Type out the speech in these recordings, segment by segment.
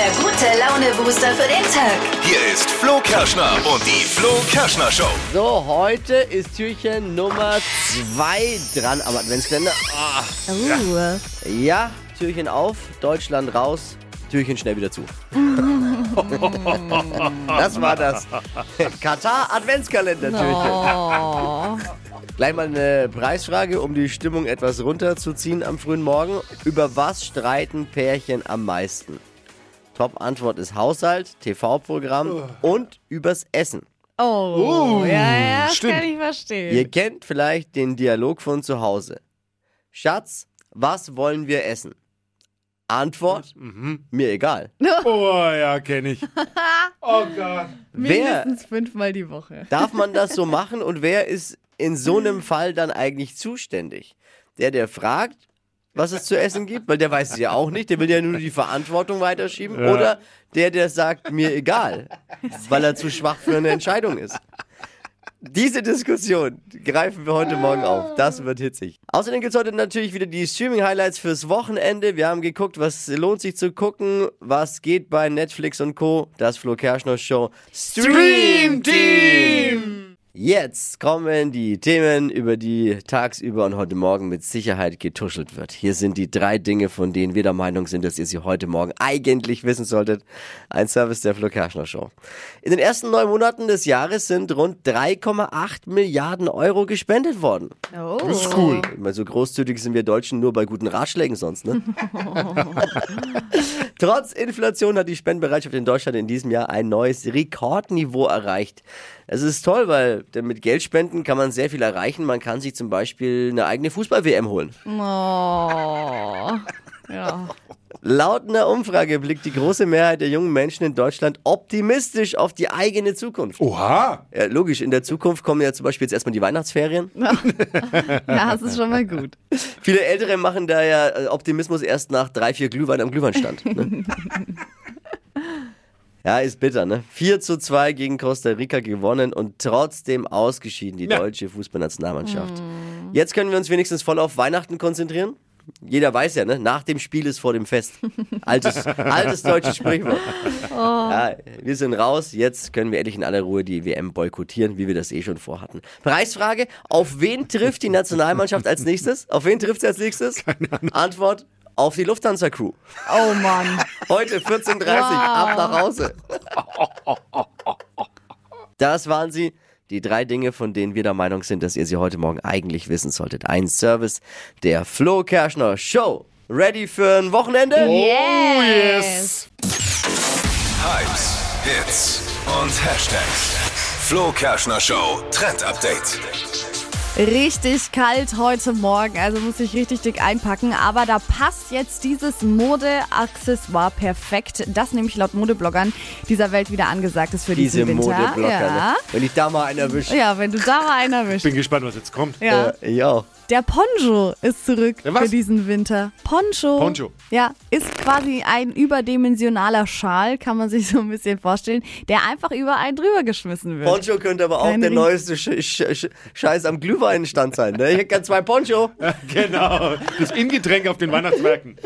der gute Laune-Booster für den Tag. Hier ist Flo Kerschner und die Flo Kerschner Show. So, heute ist Türchen Nummer 2 dran am Adventskalender. Ah, Uh. ja, Türchen auf, Deutschland raus, Türchen schnell wieder zu. das war das. Katar Adventskalender-Türchen. Oh. Gleich mal eine Preisfrage, um die Stimmung etwas runterzuziehen am frühen Morgen. Über was streiten Pärchen am meisten? Top-Antwort ist Haushalt, TV-Programm und übers Essen. Oh. ja, ja, das stimmt. kann ich verstehen. Ihr kennt vielleicht den Dialog von zu Hause. Schatz, was wollen wir essen? Antwort, mir egal. Oh ja, kenne ich. Oh Gott. Wer Mindestens fünfmal die Woche. darf man das so machen und wer ist in so einem Fall dann eigentlich zuständig? Der, der fragt, was es zu essen gibt, weil der weiß es ja auch nicht, der will ja nur die Verantwortung weiterschieben. Oder der, der sagt, mir egal, weil er zu schwach für eine Entscheidung ist. Diese Diskussion greifen wir heute Morgen auf. Das wird hitzig. Außerdem gibt es heute natürlich wieder die Streaming-Highlights fürs Wochenende. Wir haben geguckt, was lohnt sich zu gucken, was geht bei Netflix und Co. Das Flo Kerschner Show Stream Team. Jetzt kommen die Themen, über die tagsüber und heute Morgen mit Sicherheit getuschelt wird. Hier sind die drei Dinge, von denen wir der Meinung sind, dass ihr sie heute Morgen eigentlich wissen solltet. Ein Service der Flo Kerschner Show. In den ersten neun Monaten des Jahres sind rund 3,8 Milliarden Euro gespendet worden. Oh. Das ist cool. Weil so großzügig sind wir Deutschen nur bei guten Ratschlägen sonst, ne? Trotz Inflation hat die Spendenbereitschaft in Deutschland in diesem Jahr ein neues Rekordniveau erreicht. Es ist toll, weil mit Geldspenden kann man sehr viel erreichen. Man kann sich zum Beispiel eine eigene Fußball-WM holen. Oh. Ja. Laut einer Umfrage blickt die große Mehrheit der jungen Menschen in Deutschland optimistisch auf die eigene Zukunft. Oha. Ja, logisch, in der Zukunft kommen ja zum Beispiel jetzt erstmal die Weihnachtsferien. ja, das ist schon mal gut. Viele Ältere machen da ja äh, Optimismus erst nach drei, vier Glühwein am Glühweinstand. Ne? ja, ist bitter, ne? 4 zu 2 gegen Costa Rica gewonnen und trotzdem ausgeschieden, die Ja. deutsche Fußballnationalmannschaft. Jetzt können wir uns wenigstens voll auf Weihnachten konzentrieren. Jeder weiß ja, ne? Nach dem Spiel ist vor dem Fest. Altes, altes deutsches Sprichwort. Ja, wir sind raus. Jetzt können wir endlich in aller Ruhe die WM boykottieren, wie wir das eh schon vorhatten. Preisfrage: Auf wen trifft die Nationalmannschaft als nächstes? Auf wen trifft sie als nächstes? Antwort: Auf die Lufthansa-Crew. Oh Mann. Heute 14.30 Uhr, ab nach Hause. Das waren sie. Die drei Dinge, von denen wir der Meinung sind, dass ihr sie heute Morgen eigentlich wissen solltet. Ein Service der Flo Kerschner Show. Ready für ein Wochenende? Oh yes. Hypes, Hits und Hashtags. Flo Kerschner Show Trend Update. Richtig kalt heute Morgen, also muss ich richtig dick einpacken. Aber da passt jetzt dieses Mode-Accessoire perfekt, das nämlich laut Modebloggern dieser Welt wieder angesagt ist für Diese diesen Winter. Modeblocker. ja. Ne? Wenn ich da mal einen erwische. ja, wenn du da mal einen erwischt. Bin gespannt, was jetzt kommt. Ja. Äh, ich auch. Der Poncho ist zurück für diesen Winter. Poncho. Poncho. Ja, ist quasi ein überdimensionaler Schal, kann man sich so ein bisschen vorstellen, der einfach über einen drüber geschmissen wird. Poncho könnte aber auch Kein der neueste Sch Sch Sch Scheiß am Glühweinstand sein. Ne? Ich hätte gern zwei Poncho. Genau. Das Ingetränk auf den Weihnachtsmärkten.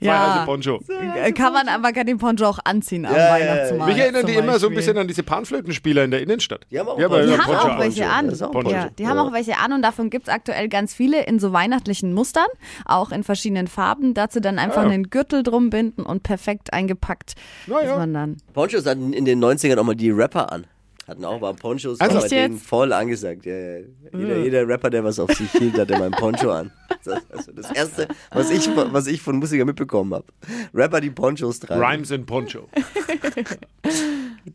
Ja. Poncho. Äh, Kann man, aber kann den Poncho auch anziehen am Ja, ja, Weihnachtsmarkt. Mich erinnern die immer so ein bisschen an diese Panflötenspieler in der Innenstadt. Die haben auch ja, Poncho. aber Die haben Poncho auch welche an. Poncho. Ja, die haben auch welche an und davon gibt es aktuell ganz viele in so weihnachtlichen Mustern, auch in verschiedenen Farben. Dazu dann einfach Ah, ja. einen Gürtel drum binden und perfekt eingepackt Na ja. ist man dann. Ponchos hatten in den 90ern auch mal die Rapper an. Hatten auch mal Ponchos, Also- war bei denen voll angesagt. Ja, ja. Jeder, jeder Rapper, der was auf sich hielt, hatte mal ein Poncho an. Das, also das Erste, was ich, was ich von Musikern mitbekommen habe. Rapper, die Ponchos tragen. Rhymes in Poncho.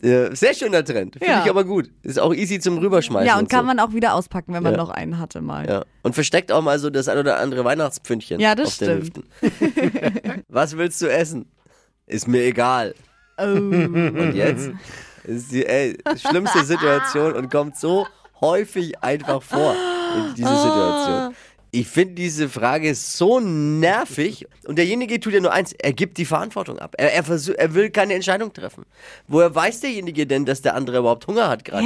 Sehr schöner Trend. Finde Ja. ich aber gut. Ist auch easy zum Rüberschmeißen. Ja, und kann so. man auch wieder auspacken, wenn man Ja. noch einen hatte mal. Ja. Und versteckt auch mal so das ein oder andere Weihnachtspfündchen Ja, das auf den stimmt. Hüften. Was willst du essen? Ist mir egal. Oh. Und jetzt ist die ey, schlimmste Situation und kommt so häufig einfach vor in diese Situation. Ich finde diese Frage so nervig und derjenige tut ja nur eins, er gibt die Verantwortung ab. Er, er, versuch, er will keine Entscheidung treffen. Woher weiß derjenige denn, dass der andere überhaupt Hunger hat gerade?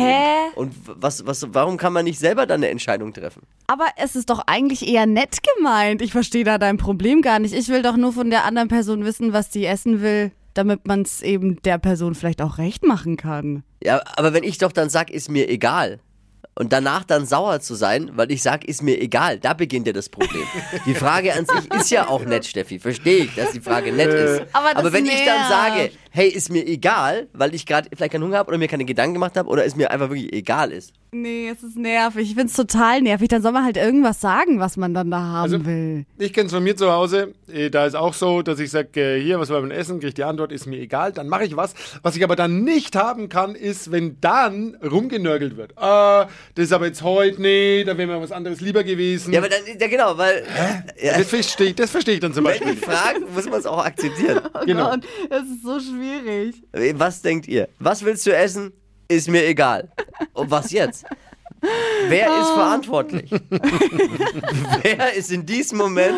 Und was, was, warum kann man nicht selber dann eine Entscheidung treffen? Aber es ist doch eigentlich eher nett gemeint. Ich verstehe da dein Problem gar nicht. Ich will doch nur von der anderen Person wissen, was die essen will. Damit man es eben der Person vielleicht auch recht machen kann. Ja, aber wenn ich doch dann sag, ist mir egal. Und danach dann sauer zu sein, weil ich sag, ist mir egal, da beginnt ja das Problem. Die Frage an sich ist ja auch nett, Steffi. Verstehe ich, dass die Frage nett ist. Aber das wenn ich dann sage, hey, ist mir egal, weil ich gerade vielleicht keinen Hunger habe oder mir keine Gedanken gemacht habe oder es mir einfach wirklich egal ist. Nee, es ist nervig. Ich find's total nervig. Dann soll man halt irgendwas sagen, was man dann da haben Also- will. Ich kenne es von mir zu Hause. äh, Da ist auch so, dass ich sage, äh, hier, was wollen wir essen? Kriege ich die Antwort, ist mir egal. Dann mache ich was. Was ich aber dann nicht haben kann, ist, wenn dann rumgenörgelt wird. Ah, das ist aber jetzt heute, nee, da wäre mir was anderes lieber gewesen. Ja, aber dann, ja genau, weil ja, das verstehe ich, das verstehe ich dann zum wenn Beispiel. die fragen, muss man es auch akzeptieren. Genau. Gott, es ist so schwierig. Was denkt ihr? Was willst du essen? Ist mir egal. Und was jetzt? Wer ist Oh. verantwortlich? wer ist in diesem Moment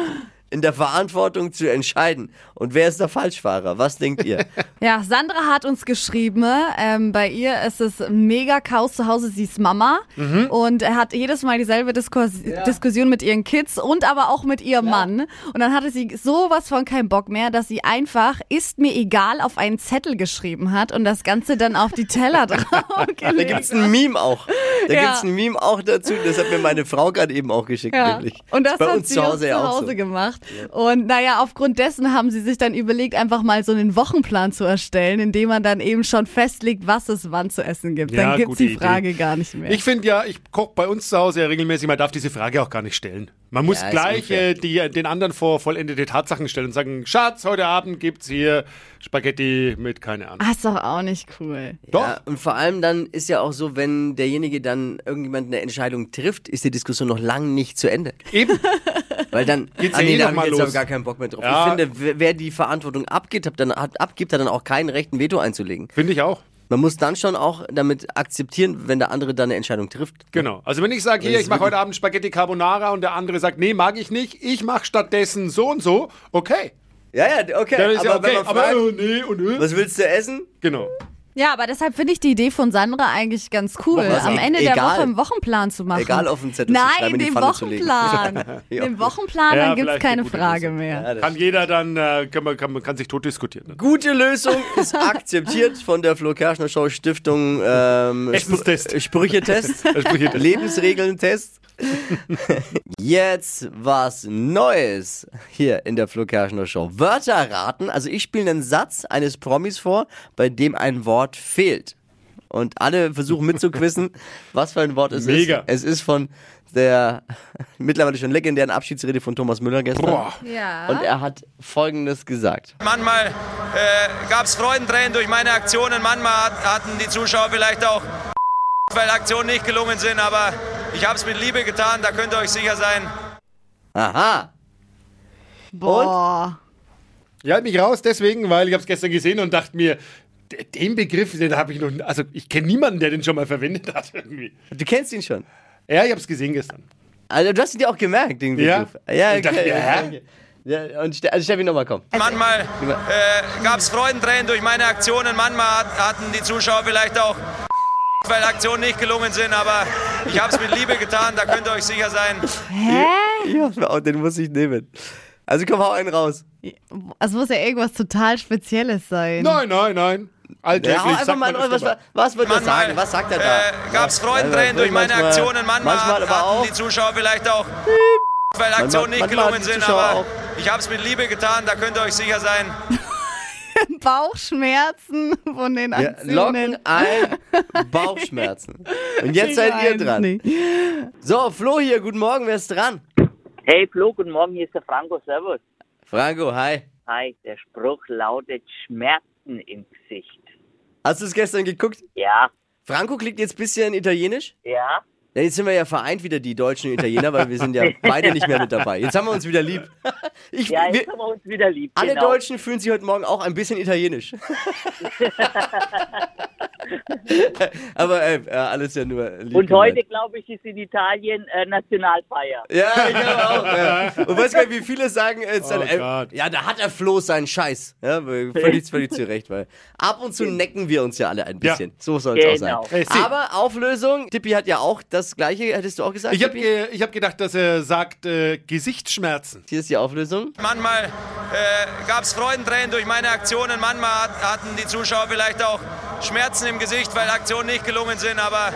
in der Verantwortung zu entscheiden? Und wer ist der Falschfahrer? Was denkt ihr? Ja, Sandra hat uns geschrieben, ähm, bei ihr ist es mega Chaos zu Hause, sie ist Mama und er hat jedes Mal dieselbe Diskurs Diskussion mit ihren Kids und aber auch mit ihrem Mann. Und dann hatte sie sowas von keinen Bock mehr, dass sie einfach ist mir egal auf einen Zettel geschrieben hat und das Ganze dann auf die Teller Da draufgelegt. gibt es ein Meme auch. Da Ja. gibt es ein Meme auch dazu. Das hat mir meine Frau gerade eben auch geschickt. Ja. Nämlich. Und das Ist bei hat uns sie zu auch Hause zu ja auch Hause so. gemacht. Und naja, aufgrund dessen haben sie sich dann überlegt, einfach mal so einen Wochenplan zu erstellen, indem man dann eben schon festlegt, was es wann zu essen gibt. Ja, dann gibt's gute die Idee. Frage gar nicht mehr. Ich finde ja, ich koche bei uns zu Hause ja regelmäßig, man darf diese Frage auch gar nicht stellen. Man muss Ja, gleich äh, die, den anderen vor vollendete Tatsachen stellen und sagen, Schatz, heute Abend gibt's hier Spaghetti mit keine Ahnung. Ah, ist doch auch nicht cool. Doch. Ja, und vor allem dann ist ja auch so, wenn derjenige dann irgendjemand eine Entscheidung trifft, ist die Diskussion noch lang nicht zu Ende. Eben. Weil dann, Geht's ah, ja nee, eh da noch hab mal ich jetzt los. aber gar keinen Bock mehr drauf. Ja. Ich finde, wer- die Verantwortung abgibt, hat dann, hat, abgibt, hat dann auch kein Recht, ein Veto einzulegen. Finde ich auch. Man muss dann schon auch damit akzeptieren, wenn der andere dann eine Entscheidung trifft. Genau. Also wenn ich sage, hier, ich mache heute Abend Spaghetti Carbonara und der andere sagt, nee, mag ich nicht, ich mache stattdessen so und so, okay. Ja, ja, okay. Dann ist aber ja okay. wenn man Aber fragt, äh, nee und äh. was willst du essen? Genau. Ja, aber deshalb finde ich die Idee von Sandra eigentlich ganz cool, Was, am Ende der egal. Woche einen Wochenplan zu machen. Egal auf den Zettel zu Nein, schreiben, in die den Pfanne zu legen. Wochenplan. Ja. Den Wochenplan, Ja, dann gibt's vielleicht keine Frage Lösung. mehr. Ja, Kann jeder dann, äh, kann man, kann, man kann sich tot diskutieren. Ne? Gute Lösung ist akzeptiert von der Flo Kerschner Show Stiftung ähm, Essenstest. Spr- Sprüchetest, Sprüchetest. Lebensregeln-Test. Jetzt was Neues hier in der Flo Kerschner Show. Wörter raten. Also ich spiele einen Satz eines Promis vor, bei dem ein Wort fehlt. Und alle versuchen mitzuquissen, was für ein Wort es Mega. ist. Es ist von der mittlerweile schon legendären Abschiedsrede von Thomas Müller gestern. Boah. Ja. Und er hat Folgendes gesagt. Manchmal äh, gab es Freudentränen durch meine Aktionen, manchmal hat, hatten die Zuschauer vielleicht auch, weil Aktionen nicht gelungen sind, aber ich habe es mit Liebe getan, da könnt ihr euch sicher sein. Aha. Boah. Ich halte mich raus deswegen, weil ich habe es gestern gesehen und dachte mir, den Begriff, den habe ich noch, also ich kenne niemanden, der den schon mal verwendet hat irgendwie. Du kennst ihn schon. Ja, ich habe es gesehen gestern. Also du hast ihn dir auch gemerkt, den Ja. Begriff. Ja, Ich dachte mir, hä? okay. Ja, und Ste also Steffi, nochmal, komm. Manchmal äh, gab es Freudentränen durch meine Aktionen, manchmal hat, hatten die Zuschauer vielleicht auch, weil Aktionen nicht gelungen sind, aber ich habe es mit Liebe getan, da könnt ihr euch sicher sein. Ich hab's mir auch, den muss ich nehmen. Also komm, hau einen raus. Es muss ja irgendwas total Spezielles sein. Nein, nein, nein. Alltäglich Ja, einfach mal, was, immer. was wird er sagen? Was sagt er da? äh, gab es Freudentränen Ja, durch meine manchmal- Aktionen, manchmal, manchmal aber hatten auch. die Zuschauer vielleicht auch, weil Aktionen nicht gelungen sind, aber auch. ich habe es mit Liebe getan, da könnt ihr euch sicher sein. Bauchschmerzen von den Ja, Aktionen. locken ein Bauchschmerzen. Und jetzt Ich seid ihr dran. nicht. So, Flo hier, guten Morgen, wer ist dran? Hey Flo, guten Morgen, hier ist der Franco, servus. Franco, hi. Hi, der Spruch lautet Schmerzen im Gesicht. Hast du es gestern geguckt? Ja, Franco klingt jetzt ein bisschen italienisch. ja, Ja, jetzt sind wir ja vereint wieder, die Deutschen und Italiener, weil wir sind ja beide nicht mehr mit dabei. Jetzt haben wir uns wieder lieb. Ich, ja, wir, jetzt haben wir uns wieder lieb. alle genau. Deutschen fühlen sich heute Morgen auch ein bisschen italienisch. Aber ey, äh, alles ja nur lieb Und gemeint. heute, glaube ich, ist in Italien äh, Nationalfeier. Ja, ich glaube auch. Ja. Und weißt du, wie viele sagen jetzt dann, Oh Gott. ja, da hat er Flo seinen Scheiß. Ja, völlig, völlig zu Recht, weil ab und zu necken wir uns ja alle ein bisschen. So soll es Genau. auch sein. Sie- Aber Auflösung, Tippi hat ja auch das gleiche, hättest du auch gesagt? Ich habe ge ich hab gedacht, dass er sagt äh, Gesichtsschmerzen. Hier ist die Auflösung. Manchmal äh, gab es Freudentränen durch meine Aktionen, manchmal hat, hatten die Zuschauer vielleicht auch Schmerzen im Gesicht, weil Aktionen nicht gelungen sind, aber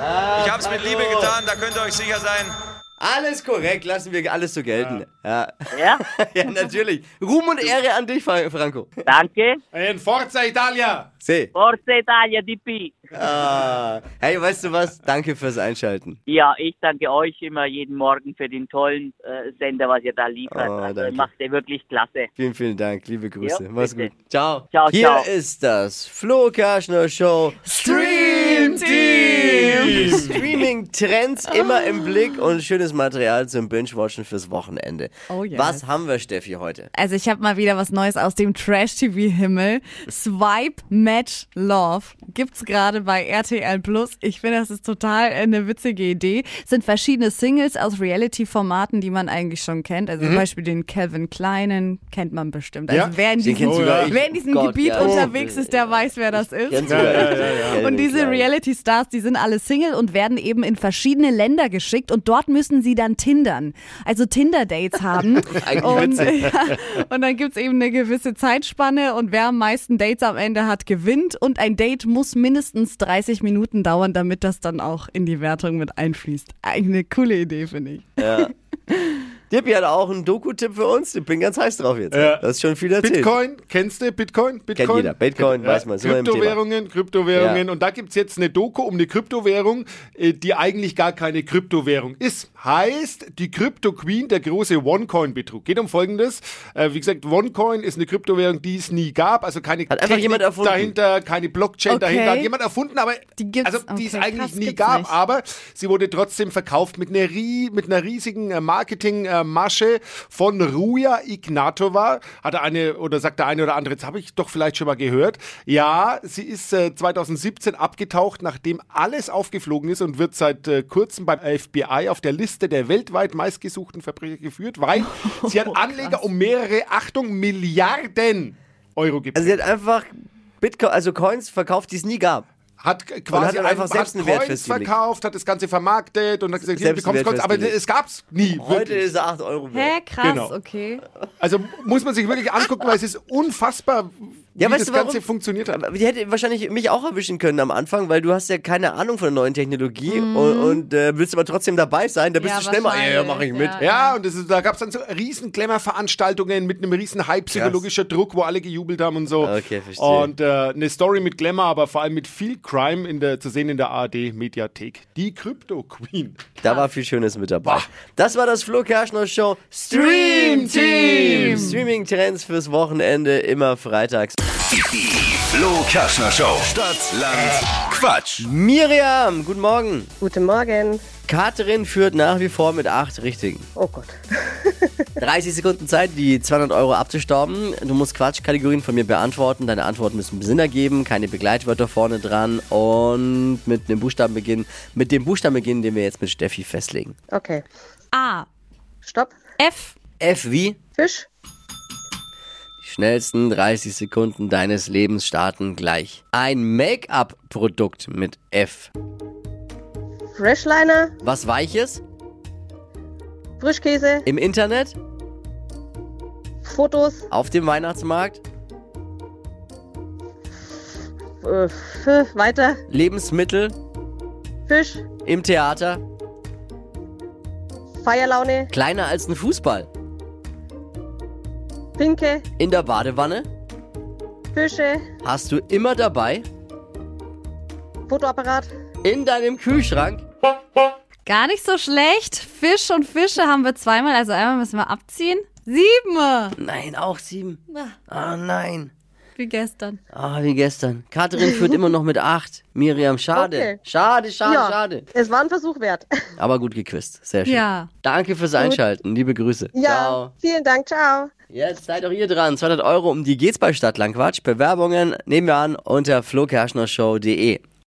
ich habe es mit Liebe getan, da könnt ihr euch sicher sein. Alles korrekt, lassen wir alles so gelten. Ja, Ja, ja natürlich. Ruhm und Ehre an dich, Fra- Franco. danke. In Forza Italia! Seh. Forza Italia, DP. Ah. Hey, weißt du was? Danke fürs Einschalten. Ja, ich danke euch immer jeden Morgen für den tollen äh, Sender, was ihr da liefert. Oh, also danke. macht ihr wirklich klasse. Vielen, vielen Dank. Liebe Grüße. Ja, Mach's bitte. gut. Ciao. Ciao, Hier ciao. ist das Flo Kerschner Show Stream Team. Streaming Trends immer im Blick und schönes Material zum Binge-Watchen fürs Wochenende. Oh, yes. Was haben wir, Steffi, heute? Also ich habe mal wieder was Neues aus dem Trash-TV-Himmel. Swipe Match Love gibt's gerade bei RTL Plus. Ich finde, das ist total eine witzige Idee. Es sind verschiedene Singles aus Reality-Formaten, die man eigentlich schon kennt. Also zum Beispiel den Calvin Kleinen kennt man bestimmt. Also Ja, wer in diesem, sogar ich. wer in diesem Gott, Gebiet ja. unterwegs ist, der weiß, wer das ist. Ja, Und diese Reality-Stars, die sind alle Single und werden eben in verschiedene Länder geschickt und dort müssen sie dann tindern. Also Tinder-Dates haben. Und, ja, und dann gibt's eben eine gewisse Zeitspanne und wer am meisten Dates am Ende hat, gewinnt. Und ein Date muss mindestens 30 Minuten dauern, damit das dann auch in die Wertung mit einfließt. Eigentlich eine coole Idee, finde ich. Dippi hat auch einen Doku-Tipp für uns. Ich bin ganz heiß drauf jetzt. Ja. Das ist schon viel erzählt. Bitcoin, kennst du Bitcoin? Bitcoin? jeder. Bitcoin, weiß man. Kryptowährungen, Kryptowährungen. Ja. Und da gibt's jetzt eine Doku um eine Kryptowährung, äh, die eigentlich gar keine Kryptowährung ist. Heißt, die Crypto Queen, der große OneCoin-Betrug. Geht um Folgendes. Äh, wie gesagt, OneCoin ist eine Kryptowährung, die es nie gab. Also keine Hat einfach jemand erfunden. dahinter, keine Blockchain Okay. dahinter. Hat jemand erfunden, aber Die gibt's- also, die es okay, eigentlich krass, nie gab. nicht. Aber sie wurde trotzdem verkauft mit einer, mit einer riesigen Marketing-Masche von Ruja Ignatova. Hat er eine, oder sagt der eine oder andere, jetzt habe ich doch vielleicht schon mal gehört. Ja, sie ist äh, 2017 abgetaucht, nachdem alles aufgeflogen ist und wird seit äh, kurzem beim FBI auf der Liste der weltweit meistgesuchten Verbrecher geführt, weil sie hat Anleger um mehrere, Achtung, Milliarden Euro geprägt. Also sie hat einfach Bitcoin, also Coins verkauft, die es nie gab. Hat quasi hat einfach ein- selbst hat einen Wert festgelegt. verkauft, hat das Ganze vermarktet und hat gesagt, hier einen bekommst Coins, aber es gab's nie. Heute wirklich. ist er 8 Euro wert. Hä, krass, Genau. okay. Also muss man sich wirklich angucken, weil es ist unfassbar, wie Ja, weißt das du, warum? Ganze funktioniert hat. Die hätte wahrscheinlich mich auch erwischen können am Anfang, weil du hast ja keine Ahnung von der neuen Technologie und, und äh, willst aber trotzdem dabei sein. Da bist Ja, du schnell mal, ja, ja, mach ich mit. ja. Ja, und ist, da gab es dann so riesen Glamour-Veranstaltungen mit einem riesen Hype, psychologischer Druck, wo alle gejubelt haben und so. Okay, verstehe. Und äh, eine Story mit Glamour, aber vor allem mit viel Crime in der, zu sehen in der ARD-Mediathek. Die Crypto Queen. Da war viel Schönes mit dabei. Das war das Flo Kerschner Show Stream Team. Streaming Trends fürs Wochenende immer freitags. Die Flo Kerschner Show. Stadt, Land, Quatsch. Miriam, guten Morgen. Guten Morgen. Katrin führt nach wie vor mit acht Richtigen. Oh Gott. 30 Sekunden Zeit, die 200 Euro abzustauben. Du musst Quatschkategorien von mir beantworten. Deine Antworten müssen Sinn ergeben, keine Begleitwörter vorne dran und mit einem Buchstaben beginnen. Mit dem Buchstaben beginnen, den wir jetzt mit Steffi festlegen. Okay. A. Stopp. F. F wie? Fisch. Schnellsten 30 Sekunden deines Lebens starten gleich. Ein Make-up-Produkt mit F. Freshliner. Was Weiches? Frischkäse. Im Internet? Fotos. Auf dem Weihnachtsmarkt? Äh, f- weiter. Lebensmittel? Fisch. Im Theater? Feierlaune. Kleiner als ein Fußball? Pinke. In der Badewanne? Fische. Hast du immer dabei? Fotoapparat. In deinem Kühlschrank? Gar nicht so schlecht. Fisch und Fische haben wir zweimal, also einmal müssen wir abziehen. Sieben. Nein, auch sieben. Ah, nein. Wie gestern. Ah, wie gestern. Katrin führt immer noch mit acht. Miriam, schade. Okay. Schade, schade, ja. schade. Es war ein Versuch wert. Aber gut gequizt. Sehr schön. Ja. Danke fürs Einschalten. Liebe Grüße. Ja. Ciao. Vielen Dank. Ciao. Jetzt seid auch ihr dran. 200 Euro, um die geht's bei Stadtlandquatsch. Bewerbungen nehmen wir an unter flokerschnershow.de.